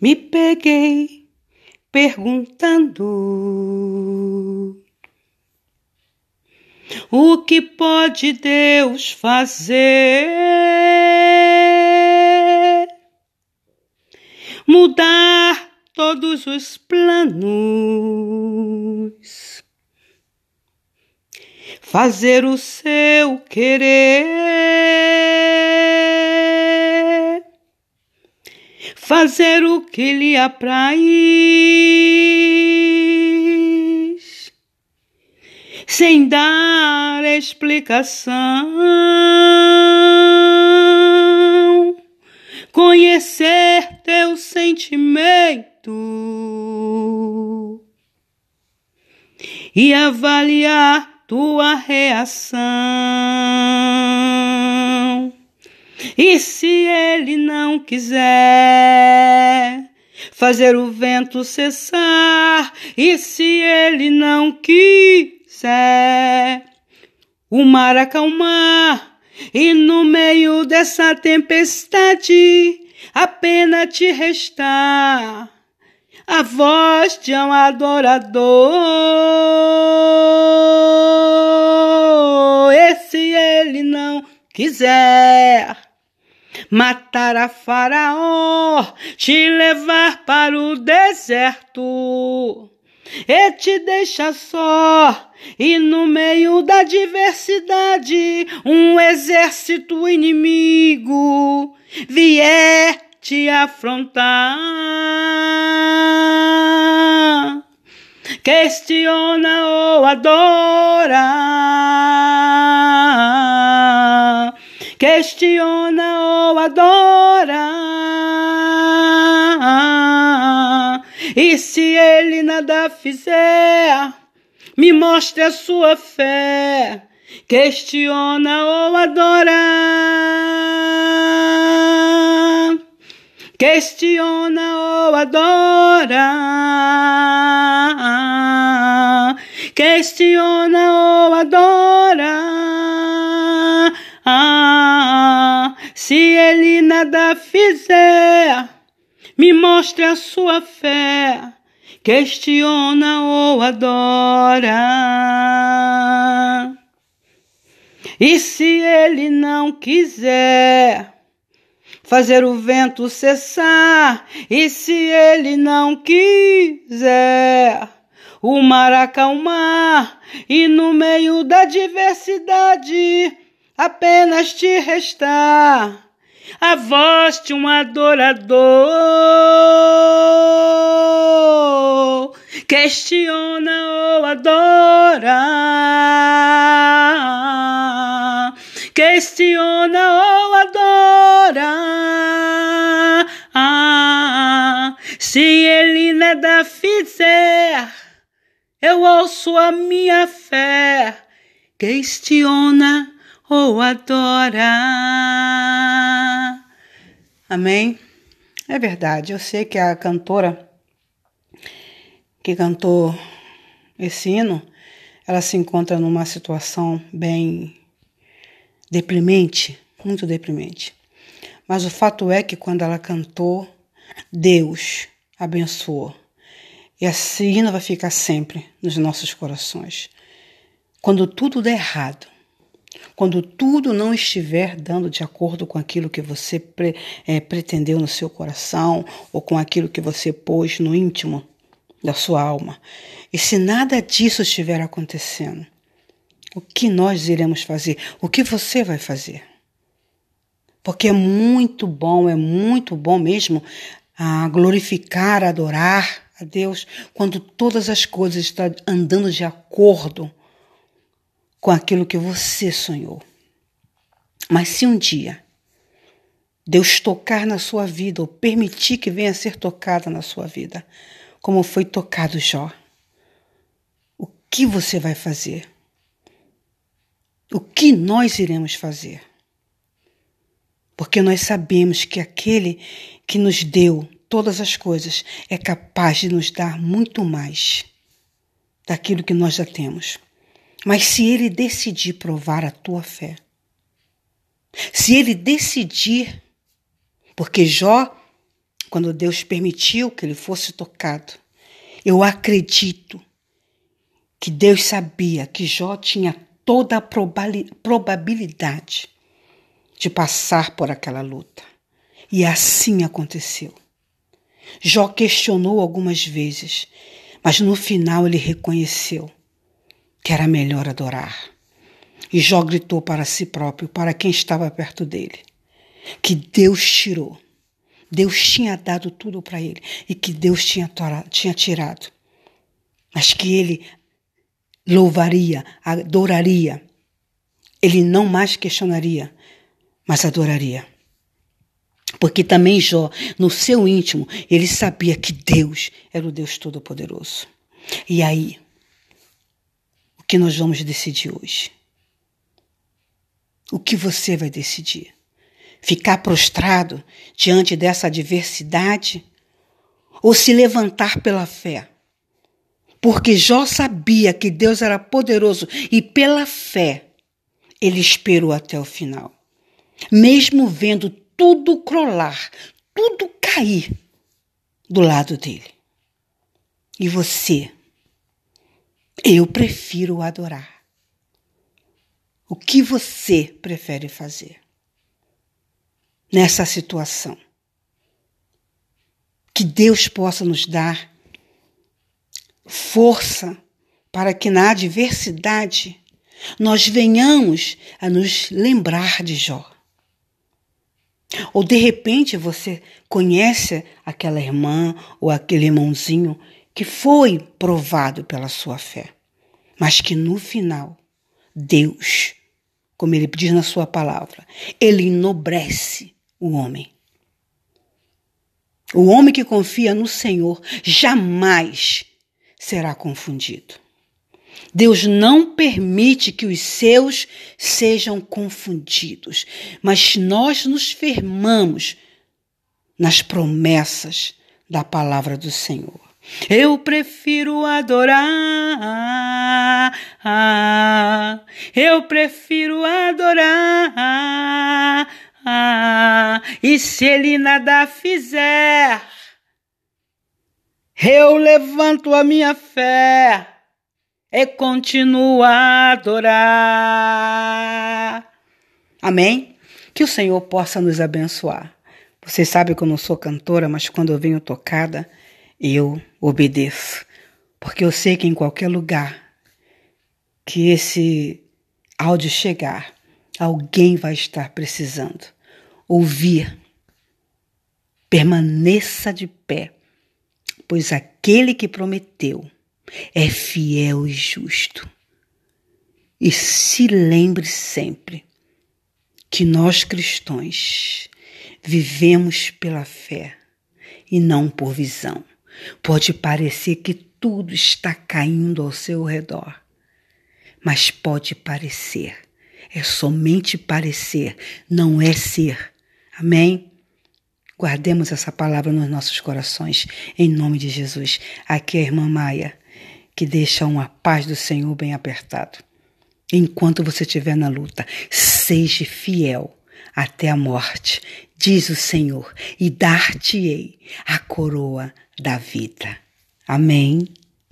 Me peguei perguntando o que pode Deus fazer? Mudar todos os planos, fazer o seu querer, fazer o que lhe apraz, sem dar explicação, conhecer teu sentimento. E avaliar tua reação. E se ele não quiser fazer o vento cessar, e se ele não quiser o mar acalmar, e no meio dessa tempestade apenas te restar a voz de um adorador. E se ele não quiser matar a Faraó, te levar para o deserto e te deixa só. E no meio da diversidade, um exército inimigo vier te afrontar. Questiona ou adora. Questiona ou adora. E se ele nada fizer, me mostre a sua fé. Questiona ou adora. Questiona ou adora. Questiona ou adora. Nada fizer, me mostre a sua fé. Questiona ou adora. E se ele não quiser fazer o vento cessar, e se ele não quiser o mar acalmar, e no meio da diversidade apenas te restar a voz de um adorador. Questiona ou adora. Questiona ou adora. Ah, se ele nada fizer, eu ouço a minha fé. Questiona ou adora. Amém? É verdade, eu sei que a cantora que cantou esse hino, ela se encontra numa situação bem deprimente, muito deprimente. Mas o fato é que quando ela cantou, Deus abençoou. E esse hino vai ficar sempre nos nossos corações. Quando tudo der errado, quando tudo não estiver dando de acordo com aquilo que você pre, é, pretendeu no seu coração ou com aquilo que você pôs no íntimo da sua alma, e se nada disso estiver acontecendo, o que nós iremos fazer? O que você vai fazer? Porque é muito bom, é muito bom mesmo a glorificar, adorar a Deus quando todas as coisas estão andando de acordo com aquilo que você sonhou. Mas se um dia Deus tocar na sua vida ou permitir que venha a ser tocada na sua vida, como foi tocado Jó, o que você vai fazer? O que nós iremos fazer? Porque nós sabemos que aquele que nos deu todas as coisas é capaz de nos dar muito mais daquilo que nós já temos. Mas se ele decidir provar a tua fé, se ele decidir, porque Jó quando Deus permitiu que ele fosse tocado, eu acredito que Deus sabia que Jó tinha toda a probabilidade de passar por aquela luta. E assim aconteceu. Jó questionou algumas vezes, mas no final ele reconheceu que era melhor adorar. E Jó gritou para si próprio, para quem estava perto dele, que Deus tirou. Deus tinha dado tudo para ele e que Deus tinha, tinha tirado. Mas que ele louvaria, adoraria. Ele não mais questionaria, mas adoraria. Porque também Jó, no seu íntimo, ele sabia que Deus era o Deus Todo-Poderoso. E aí, que nós vamos decidir hoje? O que você vai decidir? Ficar prostrado diante dessa adversidade ou se levantar pela fé? Porque Jó sabia que Deus era poderoso e pela fé ele esperou até o final. Mesmo vendo tudo crolar, tudo cair do lado dele. E você? Eu prefiro adorar. O que você prefere fazer nessa situação? Que Deus possa nos dar força para que na adversidade nós venhamos a nos lembrar de Jó. Ou de repente você conhece aquela irmã ou aquele irmãozinho que foi provado pela sua fé, mas que no final Deus como ele diz na sua palavra, ele enobrece o homem. O homem que confia no Senhor jamais será confundido. Deus não permite que os seus sejam confundidos, mas nós nos firmamos nas promessas da palavra do Senhor. Eu prefiro adorar, eu prefiro adorar, e se ele nada fizer, eu levanto a minha fé e continuo a adorar. Amém? Que o Senhor possa nos abençoar. Vocês sabem que eu não sou cantora, mas quando eu venho tocada, eu obedeço, porque eu sei que em qualquer lugar que esse áudio chegar, alguém vai estar precisando ouvir. Permaneça de pé, pois aquele que prometeu é fiel e justo. E se lembre sempre que nós cristãos vivemos pela fé e não por visão. Pode parecer que tudo está caindo ao seu redor, mas pode parecer, é somente parecer, não é ser. Amém? Guardemos essa palavra nos nossos corações, em nome de Jesus. Aqui é a irmã Maia, que deixa uma paz do Senhor bem apertado. Enquanto você estiver na luta, seja fiel até a morte, diz o Senhor, e dar-te-ei a coroa da vida. Amém.